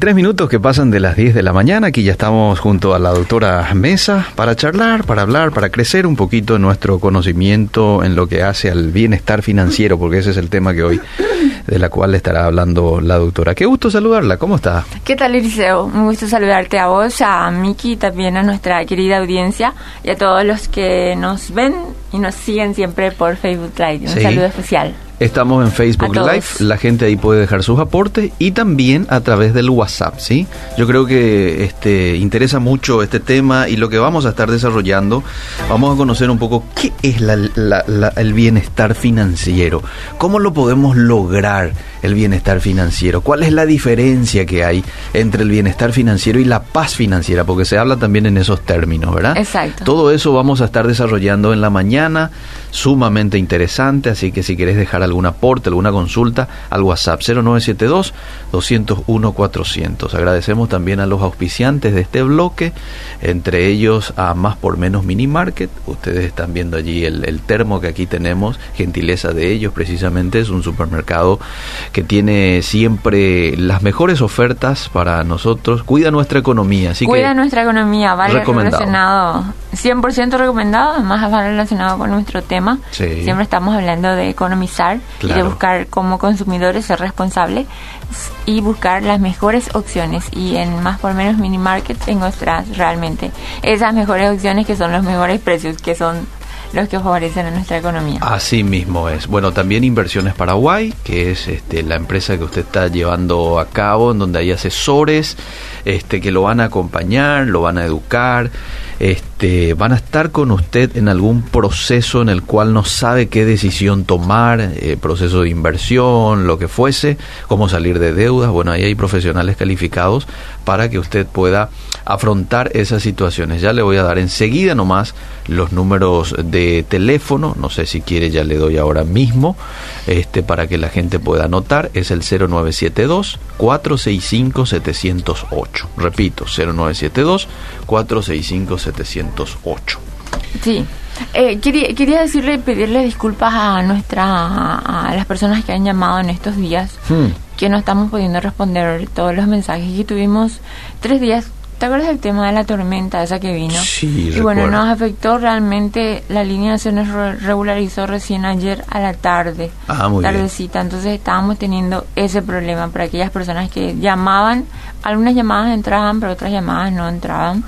33 minutos que pasan de las 10 de la mañana, aquí ya estamos junto a la doctora Mesa para charlar, para hablar, para crecer un poquito nuestro conocimiento en lo que hace al bienestar financiero, porque ese es el tema que hoy, de la cual estará hablando la doctora. Qué gusto saludarla, ¿cómo está? ¿Qué tal, Eliseo? Un gusto saludarte a vos, a Miki y también a nuestra querida audiencia y a todos los que nos ven y nos siguen siempre por Facebook Live. Un saludo especial. Estamos en Facebook Live, la gente ahí puede dejar sus aportes y también a través del WhatsApp, ¿sí? Yo creo que este interesa mucho este tema y lo que vamos a estar desarrollando, vamos a conocer un poco qué es el bienestar financiero, cómo lo podemos lograr el bienestar financiero, cuál es la diferencia que hay entre el bienestar financiero y la paz financiera, porque se habla también en esos términos, ¿verdad? Exacto. Todo eso vamos a estar desarrollando en la mañana, sumamente interesante, así que si querés dejar algún aporte, alguna consulta, al WhatsApp 0972 201 400. Agradecemos también a los auspiciantes de este bloque, entre ellos a Más por Menos Mini Market. Ustedes están viendo allí el, el termo que aquí tenemos, gentileza de ellos precisamente, es un supermercado que tiene siempre las mejores ofertas para nosotros, cuida nuestra economía. Así cuida nuestra economía, vale relacionado, 100% recomendado, además va relacionado con nuestro tema. Siempre estamos hablando de economizar y de buscar como consumidores ser responsables y buscar las mejores opciones. Y en más por menos mini market encuentras realmente esas mejores opciones que son los mejores precios que son los que favorecen a nuestra economía. Así mismo es. Bueno, también Inversiones Paraguay, que es este, la empresa que usted está llevando a cabo, en donde hay asesores este, que lo van a acompañar, lo van a educar, este, van a estar con usted en algún proceso en el cual no sabe qué decisión tomar, eh, proceso de inversión, lo que fuese, cómo salir de deudas. Bueno, ahí hay profesionales calificados para que usted pueda afrontar esas situaciones. Ya le voy a dar enseguida nomás los números de teléfono, no sé si quiere ya le doy ahora mismo, este para que la gente pueda anotar, es el 0972 465 708. Repito, 0972 465 708. Sí. Eh, quería, quería decirle, pedirle disculpas a nuestra, a, las personas que han llamado en estos días, hmm. Que no estamos pudiendo responder todos los mensajes que tuvimos tres días ¿Te acuerdas del tema de la tormenta esa que vino? Sí, Y bueno, nos afectó realmente, la línea se nos regularizó recién ayer a la tarde. Ah, muy tardecita. Entonces estábamos teniendo ese problema para aquellas personas que llamaban, algunas llamadas entraban, pero otras llamadas no entraban.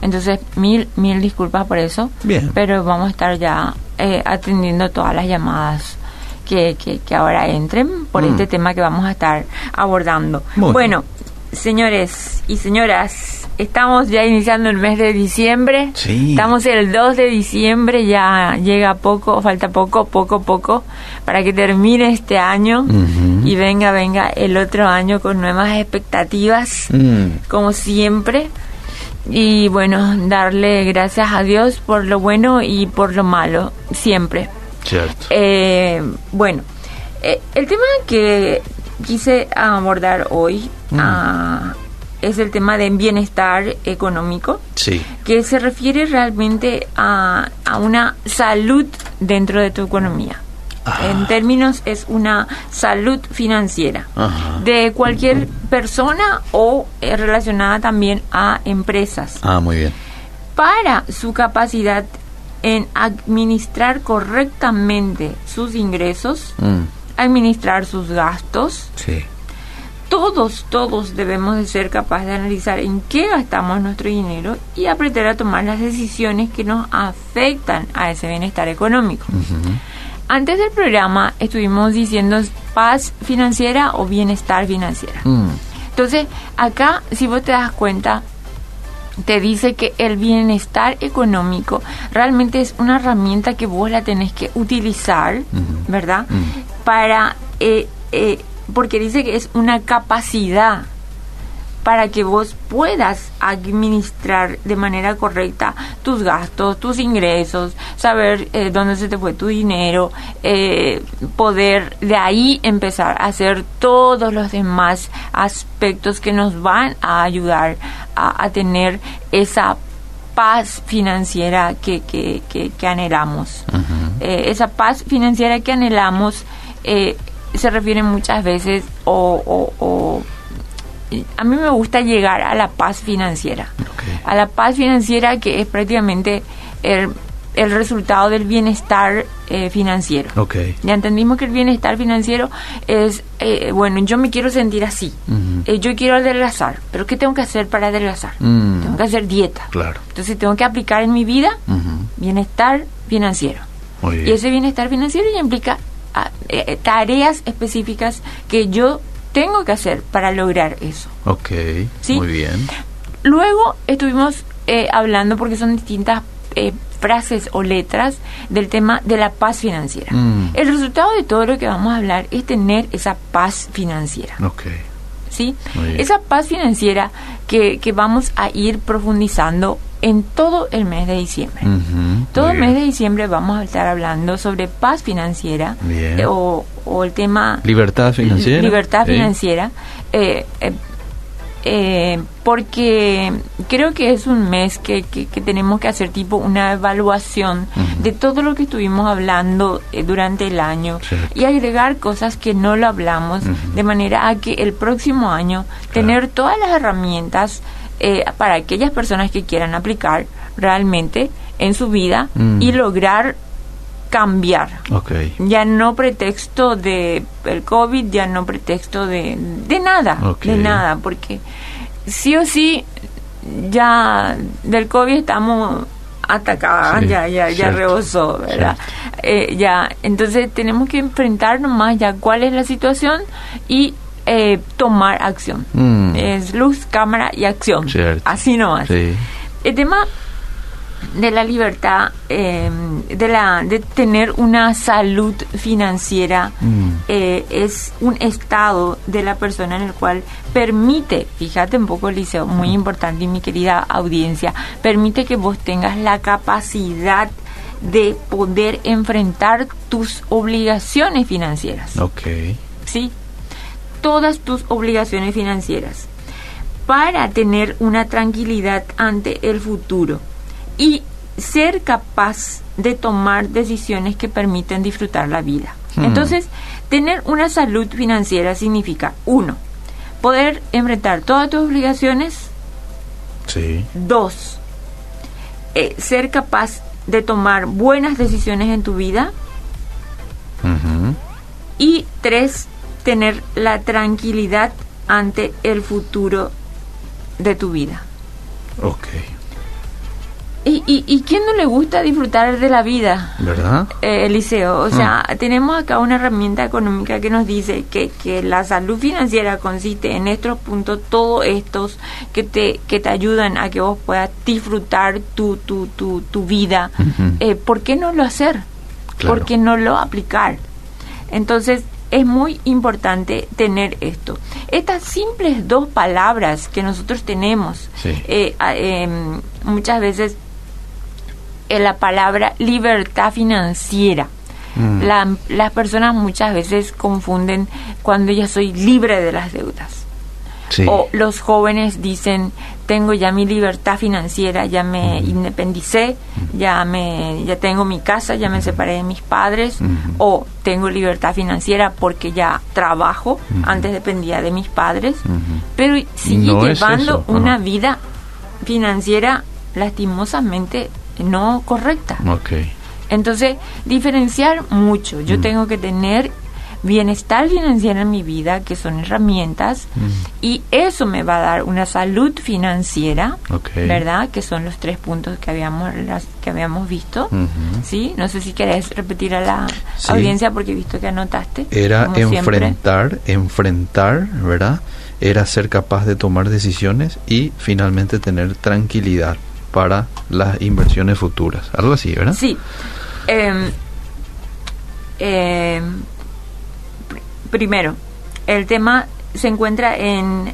Entonces, mil, mil disculpas por eso. Bien. Pero vamos a estar ya eh, atendiendo todas las llamadas. Que, que, que ahora entren por mm. este tema que vamos a estar abordando. bueno, señores y señoras, estamos ya iniciando el mes de diciembre. Sí. Estamos el 2 de diciembre, ya llega poco, falta poco, poco, poco, para que termine este año y venga, venga el otro año con nuevas expectativas, mm. como siempre. Y bueno, darle gracias a Dios por lo bueno y por lo malo, siempre. Cierto. Eh, bueno, eh, el tema que quise abordar hoy mm. a es el tema de bienestar económico, sí. que se refiere realmente a, a una salud dentro de tu economía. En términos es una salud financiera de cualquier persona o eh, relacionada también a empresas. Ah, muy bien. Para su capacidad en administrar correctamente sus ingresos, mm. administrar sus gastos, sí todos, todos debemos de ser capaces de analizar en qué gastamos nuestro dinero y aprender a tomar las decisiones que nos afectan a ese bienestar económico. Antes del programa estuvimos diciendo paz financiera o bienestar financiera. Mm. Entonces, acá, si vos te das cuenta, te dice que el bienestar económico realmente es una herramienta que vos la tenés que utilizar, ¿verdad? Para eh, eh, porque dice que es una capacidad para que vos puedas administrar de manera correcta tus gastos, tus ingresos, saber eh, dónde se te fue tu dinero, eh, poder de ahí empezar a hacer todos los demás aspectos que nos van a ayudar a, tener esa paz financiera que, que, que, anhelamos. Eh, esa paz financiera que anhelamos se refiere muchas veces o, a mí me gusta llegar a la paz financiera. Ok. A la paz financiera que es prácticamente el, el resultado del bienestar eh, financiero. Ok. Ya entendimos que el bienestar financiero es, eh, bueno, yo me quiero sentir así. Eh, yo quiero adelgazar, pero ¿qué tengo que hacer para adelgazar? Mm. Tengo que hacer dieta. Claro. Entonces tengo que aplicar en mi vida bienestar financiero. Muy bien. Y ese bienestar financiero ya implica ah, eh, tareas específicas que yo tengo que hacer para lograr eso. Ok. ¿Sí? Muy bien. Luego estuvimos eh, hablando, porque son distintas eh, frases o letras, del tema de la paz financiera. Mm. El resultado de todo lo que vamos a hablar es tener esa paz financiera. Ok. ¿sí? Esa paz financiera que, que vamos a ir profundizando en todo el mes de diciembre. Todo el mes de diciembre vamos a estar hablando sobre paz financiera Bien. eh, o, o el tema Libertad financiera. libertad financiera, eh, eh, eh, porque creo que es un mes que, que- que tenemos que hacer tipo una evaluación de todo lo que estuvimos hablando eh, durante el año y agregar cosas que no lo hablamos de manera a que el próximo año tener todas las herramientas eh, para aquellas personas que quieran aplicar realmente en su vida y lograr cambiar Ok. ya no pretexto de el COVID, ya no pretexto de, de nada, de nada, porque sí o sí ya del COVID estamos atacadas, Sí, ya, ya, ya rebosó, ¿verdad? Eh, ya, entonces tenemos que enfrentarnos más ya cuál es la situación y eh, tomar acción. Mm. Es luz, cámara y acción. Cierto. Así nomás. Sí. El tema de la libertad, eh, de, la, de tener una salud financiera, Mm. eh, es un estado de la persona en el cual permite, fíjate un poco, Liceo, muy importante y mi querida audiencia, permite que vos tengas la capacidad de poder enfrentar tus obligaciones financieras. Ok. ¿sí? Todas tus obligaciones financieras para tener una tranquilidad ante el futuro y ser capaz de tomar decisiones que permiten disfrutar la vida. Hmm. Entonces, tener una salud financiera significa, uno, poder enfrentar todas tus obligaciones, Sí. dos, eh, ser capaz de tomar buenas decisiones en tu vida. Y tres, tener la tranquilidad ante el futuro de tu vida. ¿Y, y, y quién no le gusta disfrutar de la vida? ¿Verdad? Eh, Eliseo, o sea, tenemos acá una herramienta económica que nos dice que, que la salud financiera consiste en estos puntos, todos estos que te, que te ayudan a que vos puedas disfrutar tu, tu, tu, tu vida. Eh, ¿Por qué no lo hacer? Claro. ¿Por qué no lo aplicar? Entonces, es muy importante tener esto. Estas simples dos palabras que nosotros tenemos, Sí. eh, em, muchas veces eh, la palabra libertad financiera. Mm. La- las personas muchas veces confunden cuando ya soy libre de las deudas. Sí. O los jóvenes dicen, tengo ya mi libertad financiera, ya me independicé, ya me ya tengo mi casa, ya me separé de mis padres, o tengo libertad financiera porque ya trabajo, antes dependía de mis padres, pero sigue No llevando una vida financiera lastimosamente no correcta. Entonces, diferenciar mucho. Yo Mm. tengo que tener bienestar financiero en mi vida, que son herramientas, Mm. y eso me va a dar una salud financiera. ¿verdad? Que son los tres puntos que habíamos las- que habíamos visto. ¿Sí? No sé si querés repetir a la Sí. audiencia porque he visto que anotaste. Era siempre. enfrentar, enfrentar, ¿verdad? Era ser capaz de tomar decisiones y finalmente tener tranquilidad para las inversiones futuras. Algo así, ¿verdad? Sí. Em, em, pr- primero, el tema se encuentra en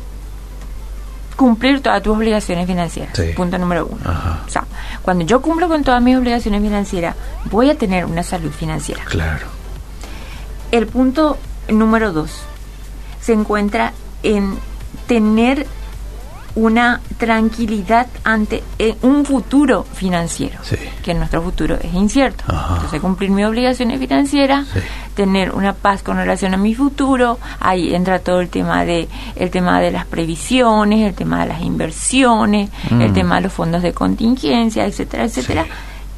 cumplir todas tus obligaciones financieras. Sí. Punto número uno. Ajá. O sea, cuando yo cumplo con todas mis obligaciones financieras, voy a tener una salud financiera. Claro. El punto número dos se encuentra en tener una tranquilidad ante eh, un futuro financiero, Sí. que nuestro futuro es incierto. Ajá. Entonces cumplir mis obligaciones financieras, Sí. tener una paz con relación a mi futuro, ahí entra todo el tema de el tema de las previsiones, el tema de las inversiones, el Mm. tema de los fondos de contingencia, etcétera, etcétera.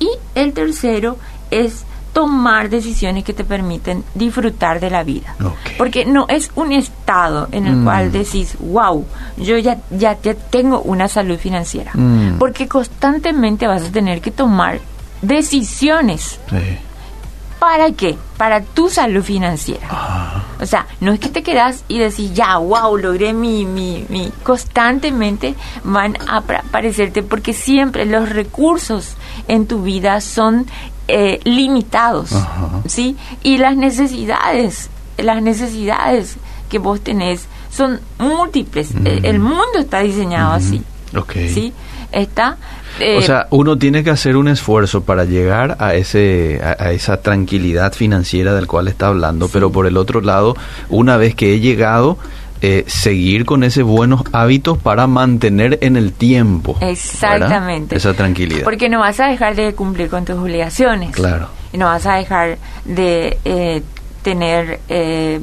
Y el tercero es tomar decisiones que te permiten disfrutar de la vida. Porque no es un estado en el Mm. cual decís, wow, yo ya, ya, ya tengo una salud financiera. Mm. Porque constantemente vas a tener que tomar decisiones. Sí. ¿Para qué? Para tu salud financiera. Ah, O sea, no es que te quedas y decís, ya, wow, logré mi, mi, mi... Constantemente van a aparecerte porque siempre los recursos en tu vida son eh, limitados, Ajá. ¿sí? Y las necesidades, las necesidades que vos tenés son múltiples. El, el mundo está diseñado así, ok. ¿sí? Está... O eh, sea, uno tiene que hacer un esfuerzo para llegar a ese a, a esa tranquilidad financiera del cual está hablando, pero por el otro lado, una vez que he llegado, eh, seguir con esos buenos hábitos para mantener en el tiempo esa tranquilidad. Porque no vas a dejar de cumplir con tus obligaciones. Claro. Y no vas a dejar de eh, tener eh,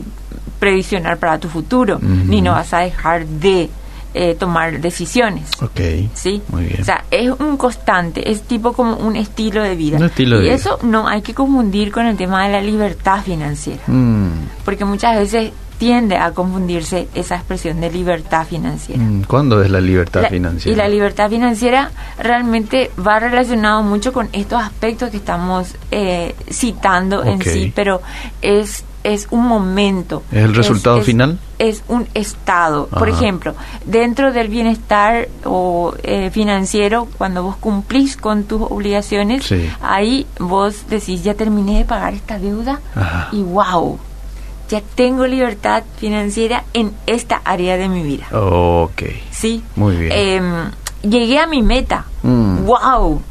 previsionar para tu futuro. Ni no vas a dejar de eh, tomar decisiones. Ok. ¿Sí? Muy bien. O sea, es un constante, es tipo como un estilo de vida. Un estilo de y vida. eso no hay que confundir con el tema de la libertad financiera. Mm, Porque muchas veces tiende a confundirse esa expresión de libertad financiera. mm, ¿Cuándo es la libertad La- financiera? Y la libertad financiera realmente va relacionado mucho con estos aspectos que estamos eh, citando en sí, pero es es un momento. ¿Es el resultado final? Es un estado. Por ejemplo, dentro del bienestar o eh, financiero, cuando vos cumplís con tus obligaciones, Sí. ahí vos decís, ya terminé de pagar esta deuda Ajá. y wow, ya tengo libertad financiera en esta área de mi vida. Ok. Sí. Muy bien. Em, llegué a mi meta. Mm. Wow.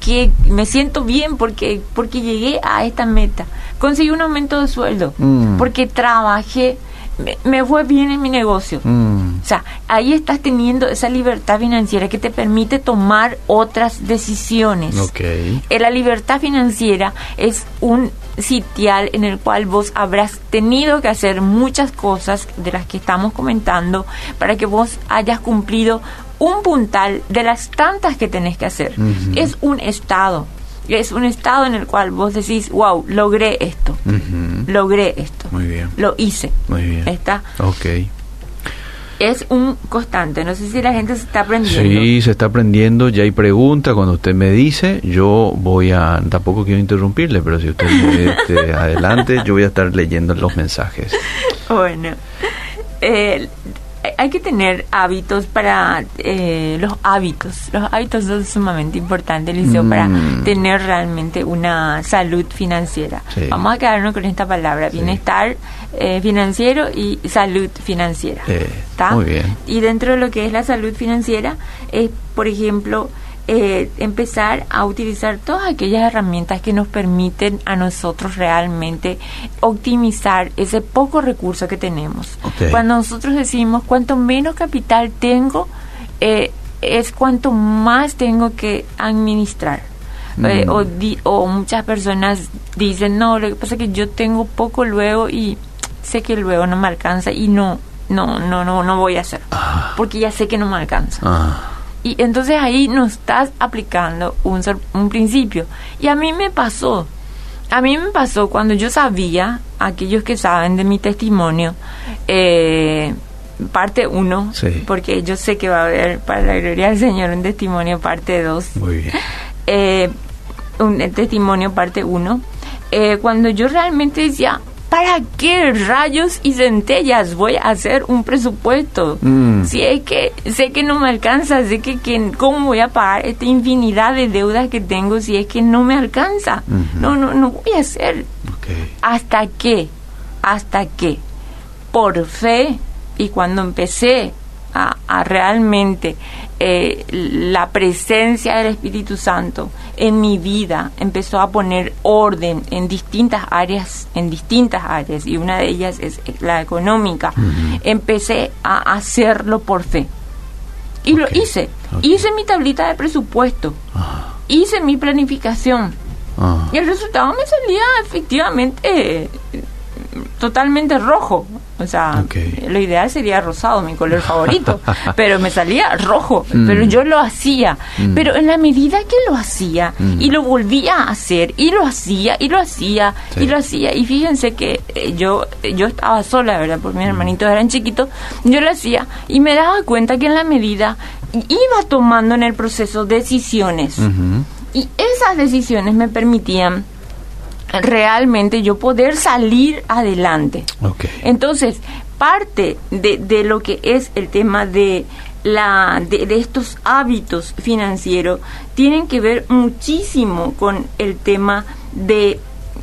Que me siento bien porque porque llegué a esta meta. Conseguí un aumento de sueldo Mm. porque trabajé, me, me fue bien en mi negocio. Mm, O sea, ahí estás teniendo esa libertad financiera que te permite tomar otras decisiones. ok. Eh, La libertad financiera es un sitial en el cual vos habrás tenido que hacer muchas cosas de las que estamos comentando para que vos hayas cumplido un puntal de las tantas que tenés que hacer. Es un estado. Es un estado en el cual vos decís, wow, logré esto, logré esto, Muy bien. lo hice. Muy bien. Está. Ok. Es un constante. No sé si la gente se está aprendiendo. Sí, se está aprendiendo, ya hay preguntas. Cuando usted me dice, yo voy a. Tampoco quiero interrumpirle, pero si usted me este, adelante, yo voy a estar leyendo los mensajes. Bueno, eh, hay que tener hábitos para eh, los hábitos. Los hábitos son sumamente importantes, Liceo, Mm. para tener realmente una salud financiera. Sí. Vamos a quedarnos con esta palabra, Sí. bienestar eh, financiero y salud financiera. Eh, muy bien. Y dentro de lo que es la salud financiera, es, por ejemplo, eh, empezar a utilizar todas aquellas herramientas que nos permiten a nosotros realmente optimizar ese poco recurso que tenemos. Cuando nosotros decimos cuanto menos capital tengo, eh, es cuanto más tengo que administrar. Eh, Mm. o, di- o muchas personas dicen, no, lo que pasa es que yo tengo poco luego y sé que luego no me alcanza y no, no, no, no, no voy a hacer. Ah. Porque ya sé que no me alcanza. Ah, Y entonces ahí no estás aplicando un, un principio. Y a mí me pasó. A mí me pasó cuando yo sabía, aquellos que saben de mi testimonio, eh, parte 1, Sí. porque yo sé que va a haber, para la gloria del Señor, un testimonio parte 2 muy bien. eh, un eh, testimonio parte 1, cuando yo realmente decía, ¿para qué rayos y centellas voy a hacer un presupuesto? Mm. Si es que sé que no me alcanza, sé que, que cómo voy a pagar esta infinidad de deudas que tengo si es que no me alcanza. No, no, no voy a hacer. Hasta que, hasta que, por fe, y cuando empecé a, a realmente eh, la presencia del Espíritu Santo en mi vida empezó a poner orden en distintas áreas, en distintas áreas, y una de ellas es la económica. Empecé a hacerlo por fe. Y lo hice. Hice mi tablita de presupuesto. Hice mi planificación. Y el resultado me salía efectivamente eh, totalmente rojo. O sea, lo ideal sería rosado, mi color favorito, pero me salía rojo, mm. pero yo lo hacía. Mm. Pero en la medida que lo hacía mm. y lo volvía a hacer y lo hacía y lo hacía y lo hacía y fíjense que eh, yo yo estaba sola, ¿verdad? Porque mis hermanitos eran chiquitos, yo lo hacía y me daba cuenta que en la medida iba tomando en el proceso decisiones. Y esas decisiones me permitían realmente yo poder salir adelante. Entonces, parte de, de, lo que es el tema de, la, de, de, estos hábitos financieros tienen que ver muchísimo con el tema de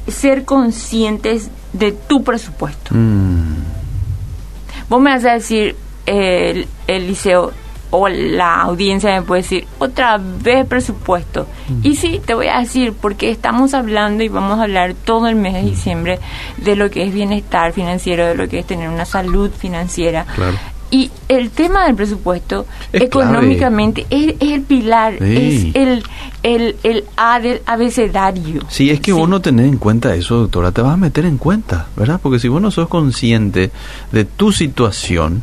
ser conscientes de tu presupuesto. Mm. Vos me vas a decir, el, el liceo, o la audiencia me puede decir, otra vez presupuesto. Y sí, te voy a decir, porque estamos hablando y vamos a hablar todo el mes de diciembre de lo que es bienestar financiero, de lo que es tener una salud financiera. Y el tema del presupuesto económicamente es, el pilar, es el, el, el A del abecedario. Sí, es que vos no tenés en cuenta eso, doctora, te vas a meter en cuenta, ¿verdad? Porque si vos no sos consciente de tu situación,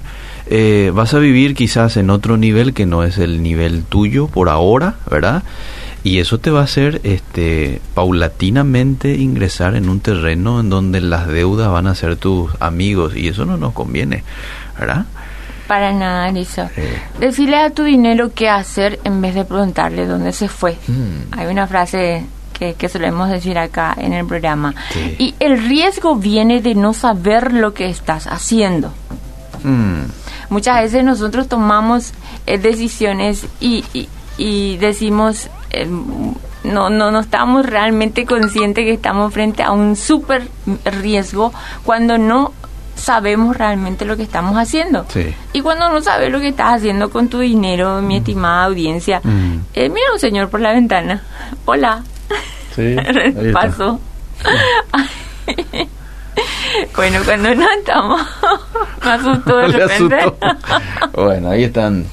eh, vas a vivir quizás en otro nivel que no es el nivel tuyo por ahora, ¿verdad? Y eso te va a hacer este, paulatinamente ingresar en un terreno en donde las deudas van a ser tus amigos y eso no nos conviene, ¿verdad? Para nada, Lisa. Decirle a tu dinero qué hacer en vez de preguntarle dónde se fue. Mm. Hay una frase que, que, solemos decir acá en el programa. Y el riesgo viene de no saber lo que estás haciendo. Mm muchas veces nosotros tomamos eh, decisiones y, y, decimos, eh, no, no, no estamos realmente conscientes que estamos frente a un súper riesgo cuando no sabemos realmente lo que estamos haciendo. Y cuando no sabes lo que estás haciendo con tu dinero, mi mm. estimada audiencia, mm. eh, mira un señor por la ventana. Hola. Sí, Paso. Bueno, cuando no estamos, me asustó de repente. Bueno, ahí están,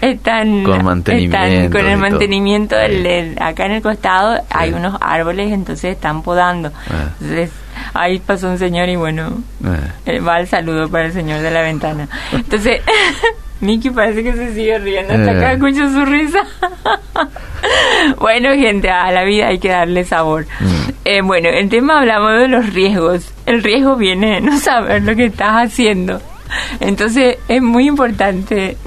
están, con mantenimiento. con el mantenimiento del, acá en el costado hay unos árboles, entonces están podando. Ah. Entonces ahí pasó un señor y bueno, ah. eh, va el saludo para el señor de la ventana. Entonces Miki parece que se sigue riendo hasta acá, eh. escucho su risa. bueno, gente, a la vida hay que darle sabor. Mm. Eh, bueno, el tema hablamos de los riesgos. El riesgo viene de no saber lo que estás haciendo. Entonces, es muy importante.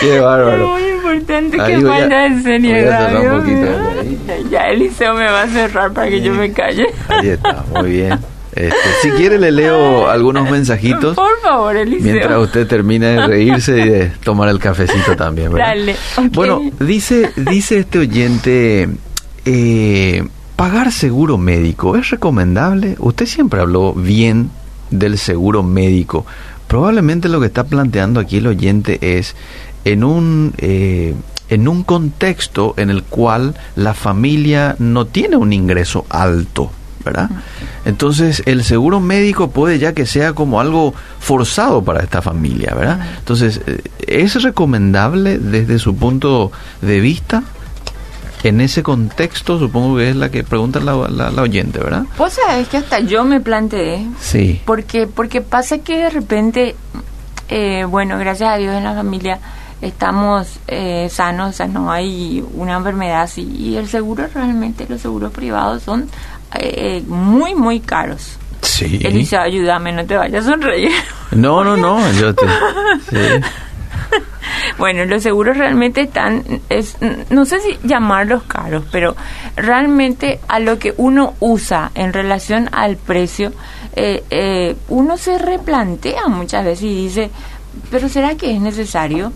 Qué bárbaro. Es muy importante que falta de seriedad. Ya Eliseo me va a cerrar para que yo me calle. Ahí está, muy bien. Este, si quiere le leo algunos mensajitos. Por favor, Eliseo. Mientras usted termina de reírse y de tomar el cafecito también, Dale, Bueno, dice, dice este oyente, eh, pagar seguro médico, ¿es recomendable? Usted siempre habló bien del seguro médico. Probablemente lo que está planteando aquí el oyente es en un... Eh, en un contexto en el cual la familia no tiene un ingreso alto, ¿verdad? Entonces, el seguro médico puede ya que sea como algo forzado para esta familia, ¿verdad? Entonces, eh, ¿es recomendable desde su punto de vista? En ese contexto, supongo que es la que pregunta la, la, oyente, ¿verdad? Pues sabes que hasta yo me planteé. Sí. Porque, porque pasa que de repente, eh, bueno, gracias a Dios en la familia estamos eh, sanos, o sea, no hay una enfermedad así. Y el seguro realmente, los seguros privados son eh, muy, muy caros. Sí. Elisa, ayúdame, no te vayas a sonreír. No, no, no, yo te... Bueno, los seguros realmente están, es, no sé si llamarlos caros, pero realmente a lo que uno usa en relación al precio, eh, eh, uno se replantea muchas veces y dice, pero ¿será que es necesario?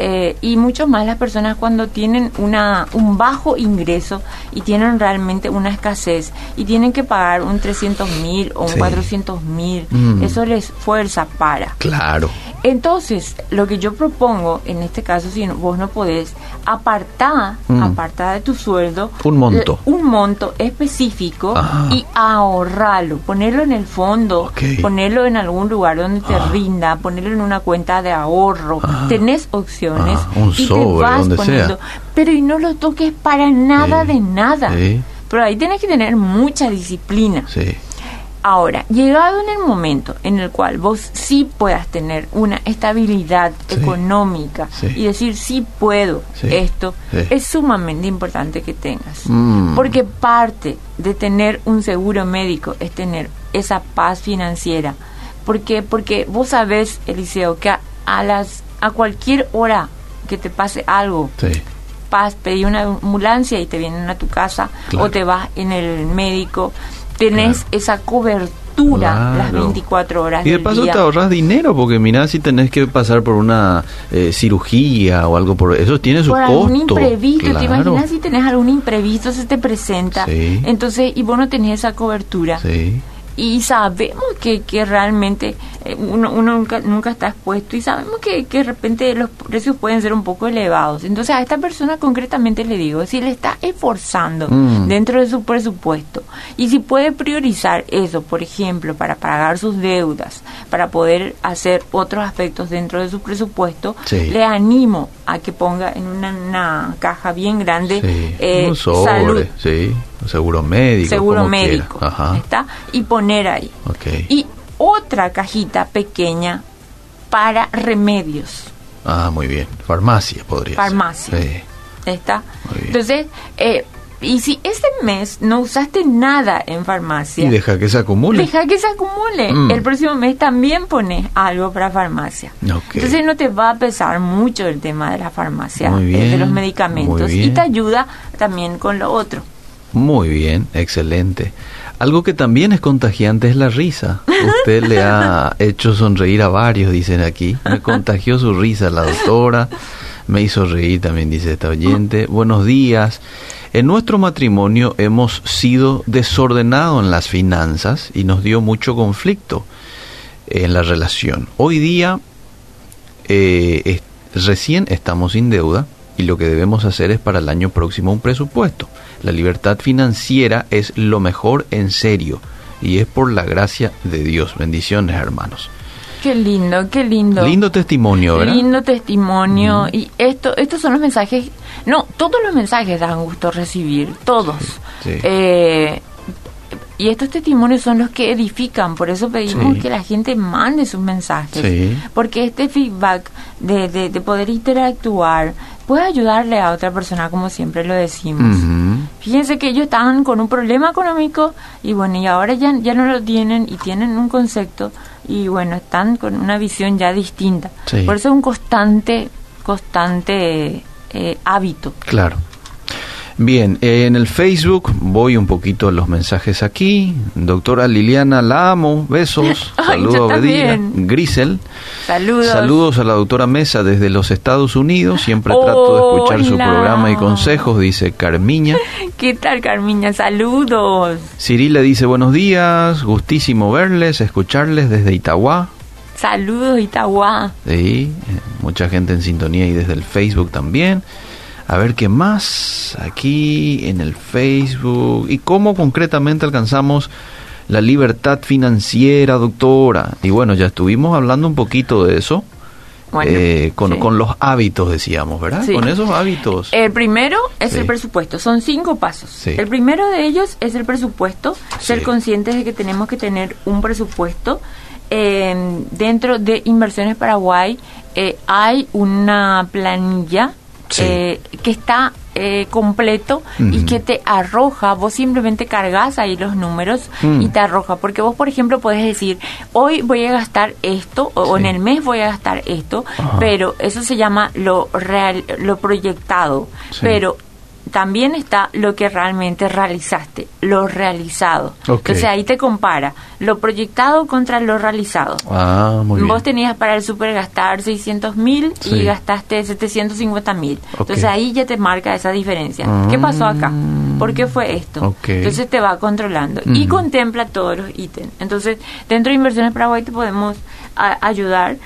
Eh, y mucho más las personas cuando tienen una, un bajo ingreso y tienen realmente una escasez y tienen que pagar un 300 mil o un 400 mil, mm. eso les fuerza para. Claro. Entonces, lo que yo propongo, en este caso, si vos no podés, apartá, Mm. apartá de tu sueldo Un monto. un monto específico Ah. y ahorrarlo, ponerlo en el fondo, ponerlo en algún lugar donde te Ah. rinda, ponerlo en una cuenta de ahorro. Ah. Tenés Ah, un y sobre, te vas donde poniendo, sea. pero y no lo toques para nada Sí. de nada. Sí. Pero ahí tienes que tener mucha disciplina. Sí. Ahora, llegado en el momento en el cual vos sí puedas tener una estabilidad económica y decir sí puedo esto, es sumamente importante que tengas. Mm. Porque parte de tener un seguro médico es tener esa paz financiera. ¿Por qué? Porque vos sabés, Eliseo, que a, a las a cualquier hora que te pase algo, Sí. vas, pedí una ambulancia y te vienen a tu casa Claro. o te vas en el médico, tenés Claro. esa cobertura las Claro. 24 horas Y de del paso día. te ahorras dinero, porque mirá si tenés que pasar por una eh, cirugía o algo por eso, tiene su por costo. algún imprevisto, te imaginas si tenés algún imprevisto se te presenta, Sí. entonces y vos no tenés esa cobertura Sí. Y sabemos que, que realmente eh, uno, uno nunca, nunca está expuesto y sabemos que, que de repente los precios pueden ser un poco elevados. Entonces a esta persona concretamente le digo, si le está esforzando Mm. dentro de su presupuesto y si puede priorizar eso, por ejemplo, para pagar sus deudas, para poder hacer otros aspectos dentro de su presupuesto, Sí. le animo a que ponga en una, una caja bien grande Sí. eh, un sobre, salud, sí. Un seguro médico. seguro médico, Ajá. ¿está? Y poner ahí. Ok. Y otra cajita pequeña para remedios, Ah, muy bien. Farmacia podría ser. Farmacia. Sí. ¿está? Muy bien. Entonces, eh, y si este mes no usaste nada en farmacia, Y deja que se acumule. deja que se acumule. Mm. El próximo mes también pones algo para farmacia. Entonces no te va a pesar mucho el tema de la farmacia, eh, bien, de los medicamentos, y te ayuda también con lo otro. Muy bien, excelente. Algo que también es contagiante es la risa. Usted le ha hecho sonreír a varios, dicen aquí. Me contagió su risa la doctora. Me hizo reír también, dice esta oyente. Buenos días. En nuestro matrimonio hemos sido desordenados en las finanzas y nos dio mucho conflicto en la relación. Hoy día eh, recién estamos sin deuda y lo que debemos hacer es para el año próximo un presupuesto. La libertad financiera es lo mejor en serio y es por la gracia de Dios. Bendiciones, hermanos. Qué lindo, qué lindo. Lindo testimonio, ¿verdad? Lindo testimonio. Y esto, estos son los mensajes. No, todos los mensajes dan gusto recibir, todos. Sí. Eh, y estos testimonios son los que edifican, por eso pedimos Sí. que la gente mande sus mensajes. Sí. Porque este feedback de, de, de poder interactuar puede ayudarle a otra persona, como siempre lo decimos. Ujú. Fíjense que ellos estaban con un problema económico y bueno, y ahora ya, ya no lo tienen y tienen un concepto y bueno, están con una visión ya distinta. Sí. Por eso es un constante, constante eh, hábito. Claro. Bien, eh, en el Facebook voy un poquito a los mensajes aquí. Doctora Liliana, la amo. Besos. Ay, Saludos a. Grisel. Saludos. Saludos a la doctora Mesa desde los Estados Unidos. Siempre trato de escuchar su programa y consejos, dice Carmiña. ¿Qué tal, Carmiña? Saludos. Cirila dice buenos días, gustísimo verles, escucharles desde Itagua. Saludos, Itagua. Sí, eh, mucha gente en sintonía y desde el Facebook también. A ver qué más aquí en el Facebook. ¿Y cómo concretamente alcanzamos la libertad financiera, doctora? Y bueno, ya estuvimos hablando un poquito de eso. Bueno, eh, con, sí. con los hábitos, decíamos, ¿verdad? Sí. Con esos hábitos. El primero es Sí. el presupuesto, son cinco pasos. El primero de ellos es el presupuesto, ser conscientes de que tenemos que tener un presupuesto. Eh, dentro de Inversiones Paraguay eh, hay una planilla Sí. eh, que está eh, completo y que te arroja, vos simplemente cargas ahí los números Mm. y te arroja, porque vos por ejemplo podés decir, hoy voy a gastar esto o, o en el mes voy a gastar esto, Ajá. pero eso se llama lo real, lo proyectado, Sí. pero también está lo que realmente realizaste, lo realizado. Entonces ahí te compara lo proyectado contra lo realizado. Ah, muy bien. Vos tenías para el super gastar 600 mil Sí. y gastaste 750 mil. Entonces ahí ya te marca esa diferencia. Mm. ¿Qué pasó acá? ¿Por qué fue esto? Entonces te va controlando y contempla todos los ítems. Entonces, dentro de Inversiones Paraguay te podemos ayudar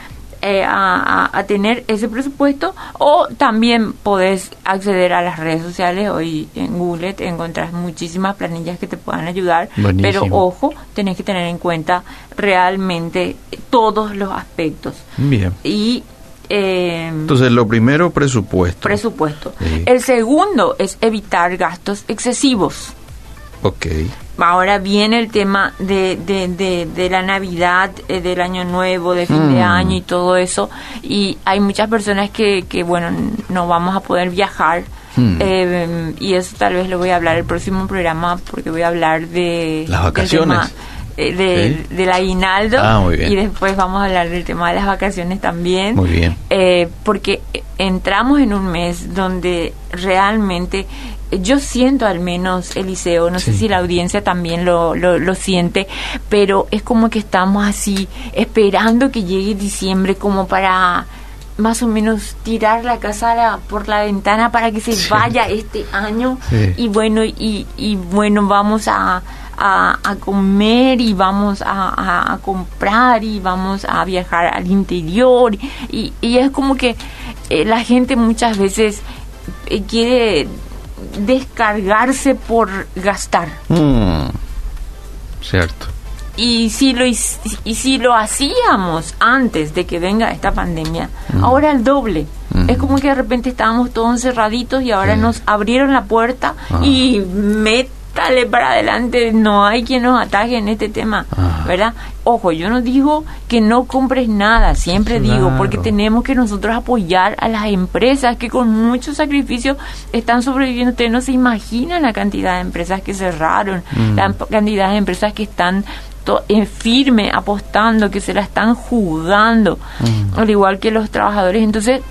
eh, a, a, tener ese presupuesto o también podés acceder a las redes sociales. Hoy en Google te encontrás muchísimas planillas que te puedan ayudar, pero ojo, tenés que tener en cuenta realmente todos los aspectos. Bien. Y eh, Entonces, lo primero, presupuesto. Presupuesto. El segundo es evitar gastos excesivos. Ok. Ahora viene el tema de, de, de, la Navidad, eh, del Año Nuevo, de fin de hmm. año y todo eso. Y hay muchas personas que, que bueno, no vamos a poder viajar. Hmm. Eh, y eso tal vez lo voy a hablar el próximo programa porque voy a hablar de... Las vacaciones. Eh, de, del aguinaldo ah, y después vamos a hablar del tema de las vacaciones también. Muy bien. porque entramos en un mes donde realmente yo siento al menos, Eliseo, no sé si la audiencia también lo, lo, siente, pero es como que estamos así esperando que llegue diciembre como para más o menos tirar la casa por la ventana para que se vaya este año. Y bueno y, y bueno vamos a, a, comer y vamos a, a, comprar y vamos a viajar al interior. Y, y es como que eh, la gente muchas veces eh, quiere descargarse por gastar. Mm, cierto. Y si lo y si lo hacíamos antes de que venga esta pandemia, mm. ahora el doble. Mm. Es como que de repente estábamos todos encerraditos y ahora nos abrieron la puerta ah. y me dale para adelante, no hay quien nos ataque en este tema, ah. ¿verdad? Ojo, yo no digo que no compres nada, siempre digo, porque tenemos que nosotros apoyar a las empresas que con mucho sacrificio están sobreviviendo. Ustedes no se imaginan la cantidad de empresas que cerraron, mm. la cantidad de empresas que están en firme, apostando, que se la están jugando, mm. al igual que los trabajadores. Entonces,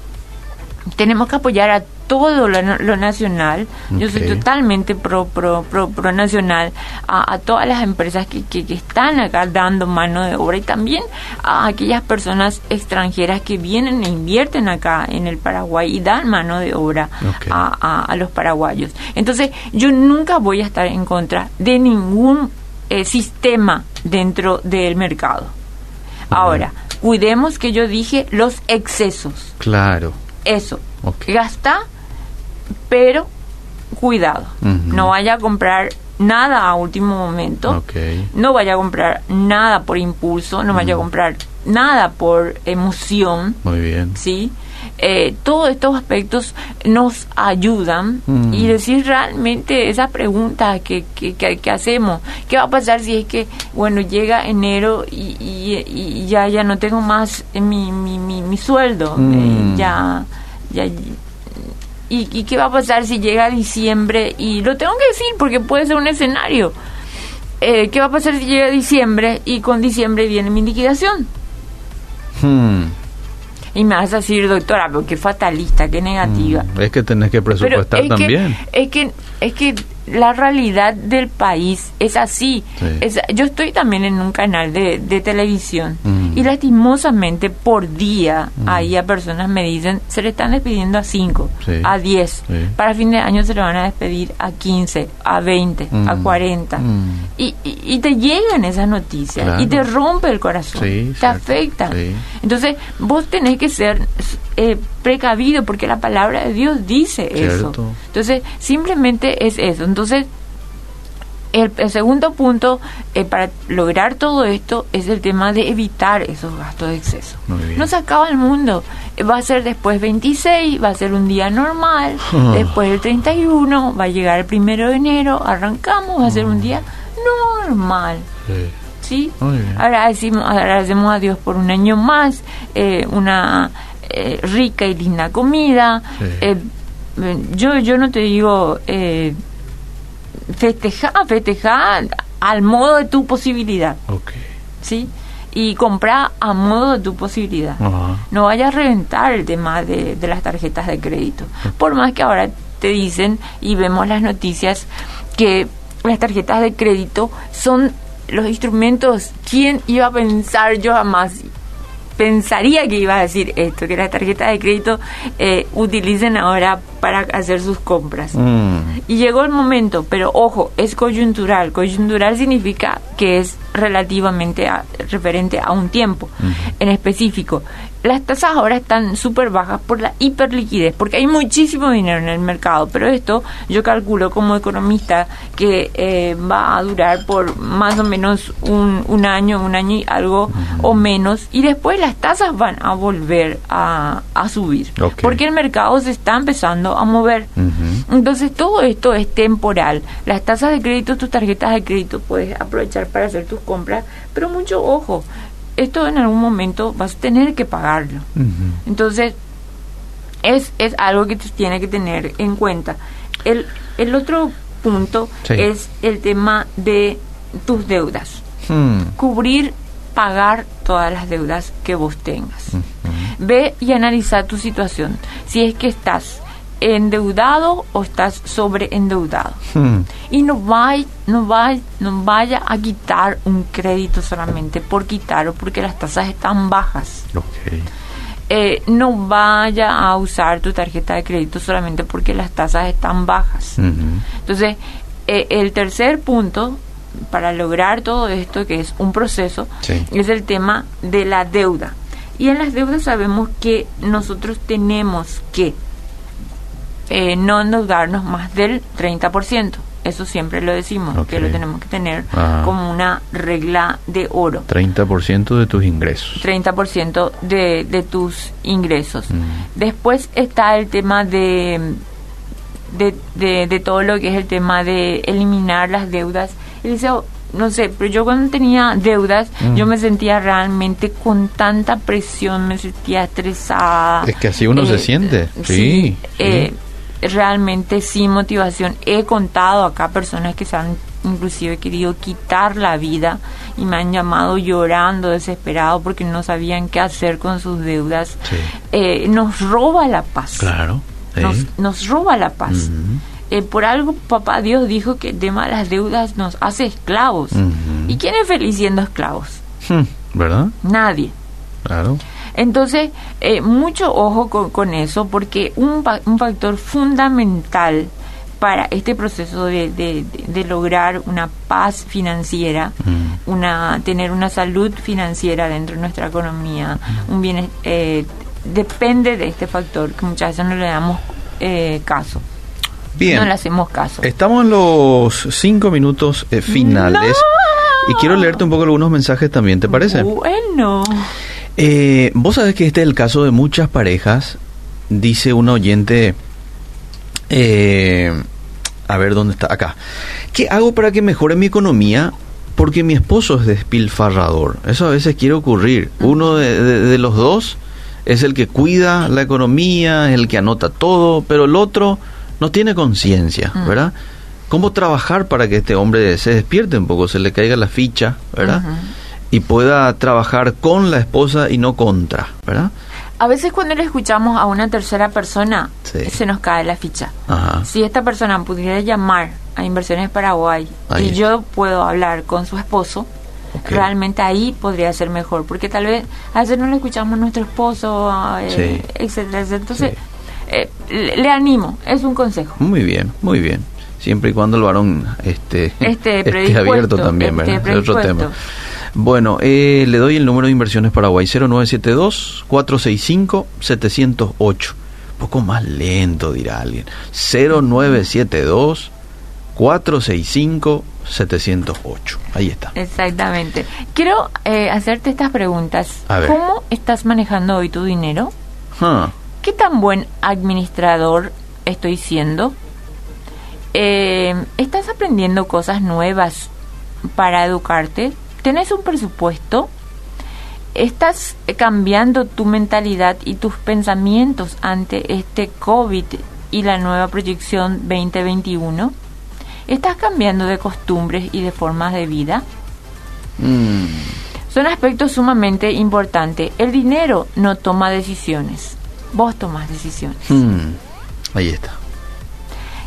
tenemos que apoyar a todo lo, nacional. Yo soy totalmente pro, pro, pro, pro nacional a, todas las empresas que, que, están acá dando mano de obra y también a aquellas personas extranjeras que vienen e invierten acá en el Paraguay y dan mano de obra a, a, los paraguayos. Entonces, yo nunca voy a estar en contra de ningún eh, sistema dentro del mercado. Ahora, cuidemos que yo dije los excesos. Claro. Eso. Gasta pero cuidado, no vaya a comprar nada a último momento, no vaya a comprar nada por impulso, no vaya a comprar nada por emoción. Muy bien. ¿Sí? Eh, todos estos aspectos nos ayudan y decir realmente esa pregunta que, que, hacemos, ¿qué va a pasar si es que, bueno, llega enero y, y, ya, ya no tengo más mi, mi, mi, sueldo, eh, ya, ya ¿Y, qué va a pasar si llega diciembre? Y lo tengo que decir porque puede ser un escenario. Eh, ¿Qué va a pasar si llega diciembre y con diciembre viene mi liquidación? Hmm. Y me vas a decir, doctora, pero qué fatalista, qué negativa. Hmm. Es que tenés que presupuestar también. es que, es que la realidad del país es así. yo estoy también en un canal de, televisión mm. Y lastimosamente por día mm. ahí a personas me dicen se le están despidiendo a 5, a 10. Para fin de año se le van a despedir a 15, a 20, a 40. Mm. Y, y, te llegan esas noticias y te rompe el corazón, te afecta. Entonces vos tenés que ser eh, precavido porque la palabra de Dios dice eso. Entonces simplemente es eso. Entonces, el, segundo punto eh, para lograr todo esto es el tema de evitar esos gastos de exceso. No se acaba el mundo. Eh, va a ser después 26, va a ser un día normal, después el 31, va a llegar el primero de enero, arrancamos, va a ser un día normal. Sí. Ahora decimos, agradecemos a Dios por un año más, eh, una rica y linda comida. yo, yo no te digo festejar, festejar al modo de tu posibilidad. ¿Sí? Y comprar a modo de tu posibilidad. No vayas a reventar el tema de, las tarjetas de crédito. Por más que ahora te dicen y vemos las noticias que las tarjetas de crédito son los instrumentos. ¿Quién iba a pensar yo jamás? Pensaría que iba a decir esto, que las tarjetas de crédito eh, utilicen ahora para hacer sus compras. Mm. Y llegó el momento, pero ojo, es coyuntural. Coyuntural significa que es relativamente referente a un tiempo en específico. Las tasas ahora están súper bajas por la hiperliquidez, porque hay muchísimo dinero en el mercado, pero esto yo calculo como economista que eh, va a durar por más o menos un, un año, un año y algo o menos, y después las tasas van a volver a, a subir, porque el mercado se está empezando a mover. Entonces todo esto es temporal. Las tasas de crédito, tus tarjetas de crédito puedes aprovechar para hacer tus compras, pero mucho ojo, esto en algún momento vas a tener que pagarlo. Entonces, es, es algo que tiene que tener en cuenta. El, el otro punto es el tema de tus deudas. Hmm. Cubrir, pagar todas las deudas que vos tengas. Ve y analiza tu situación. Si es que estás endeudado o estás sobreendeudado. Hmm. Y no, vaya, no, vaya, no vaya a quitar un crédito solamente por quitarlo porque las tasas están bajas. Eh, no vaya a usar tu tarjeta de crédito solamente porque las tasas están bajas. Entonces, eh, el tercer punto para lograr todo esto, que es un proceso, es el tema de la deuda. Y en las deudas sabemos que nosotros tenemos que eh, no endeudarnos más del 30%. Eso siempre lo decimos, que lo tenemos que tener como una regla de oro. 30% de tus ingresos. 30% de, de tus ingresos. Mm. Después está el tema de, de, de, todo lo que es el tema de eliminar las deudas. Dice, oh, no sé, pero yo cuando tenía deudas, mm. yo me sentía realmente con tanta presión, me sentía estresada. Es que así uno se eh, siente, sí. Eh, realmente sin motivación. He contado acá personas que se han inclusive querido quitar la vida y me han llamado llorando, desesperado porque no sabían qué hacer con sus deudas. Eh, nos roba la paz. Claro. Nos, roba la paz. Eh, por algo papá Dios dijo que el tema de las deudas nos hace esclavos. ¿Y quién es feliz siendo esclavos? Hmm, ¿Verdad? Nadie. Claro. Entonces, eh, mucho ojo con, eso, porque un, un, factor fundamental para este proceso de, de, lograr una paz financiera, mm. una tener una salud financiera dentro de nuestra economía, mm. un bien eh, depende de este factor que muchas veces no le damos eh, caso. Bien. No le hacemos caso. Estamos en los cinco minutos finales. Y quiero leerte un poco algunos mensajes también, ¿te parece? Bueno. Eh, Vos sabés que este es el caso de muchas parejas, dice un oyente, eh, a ver dónde está, acá. ¿Qué hago para que mejore mi economía? Porque mi esposo es despilfarrador. Eso a veces quiere ocurrir. Uno de, los dos es el que cuida la economía, es el que anota todo, pero el otro no tiene conciencia, ¿verdad? ¿Cómo trabajar para que este hombre se despierte un poco, se le caiga la ficha, ¿verdad? Y pueda trabajar con la esposa y no contra, ¿verdad? A veces cuando le escuchamos a una tercera persona, se nos cae la ficha. Si esta persona pudiera llamar a Inversiones Paraguay y yo puedo hablar con su esposo, realmente ahí podría ser mejor, porque tal vez a veces no le escuchamos a nuestro esposo, eh, etcétera, Entonces, eh, le, animo, es un consejo. Muy bien, muy bien. Siempre y cuando el varón este, esté, esté abierto también, ¿verdad? Es otro tema. Bueno, eh, le doy el número de inversiones Paraguay 0972-465-708. Un poco más lento, dirá alguien. 0972-465-708. Ahí está. Exactamente. Quiero eh, hacerte estas preguntas. ¿Cómo estás manejando hoy tu dinero? ¿Qué tan buen administrador estoy siendo? Eh, ¿Estás aprendiendo cosas nuevas para educarte? ¿Tenés un presupuesto? ¿Estás cambiando tu mentalidad y tus pensamientos ante este COVID y la nueva proyección 2021? ¿Estás cambiando de costumbres y de formas de vida? Mm. Son aspectos sumamente importantes. El dinero no toma decisiones. Vos tomas decisiones. Mm. Ahí está.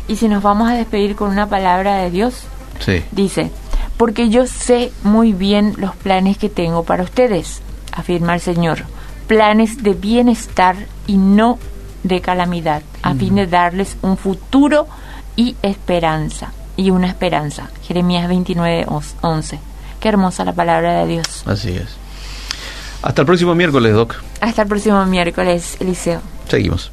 Y si nos vamos a despedir con una palabra de Dios, sí. dice, porque yo sé muy bien los planes que tengo para ustedes, afirma el Señor, planes de bienestar y no de calamidad, a fin de darles un futuro y esperanza, y una esperanza. Jeremías 29, 11. Qué hermosa la palabra de Dios. Así es. Hasta el próximo miércoles, Doc. Hasta el próximo miércoles, Eliseo. Seguimos.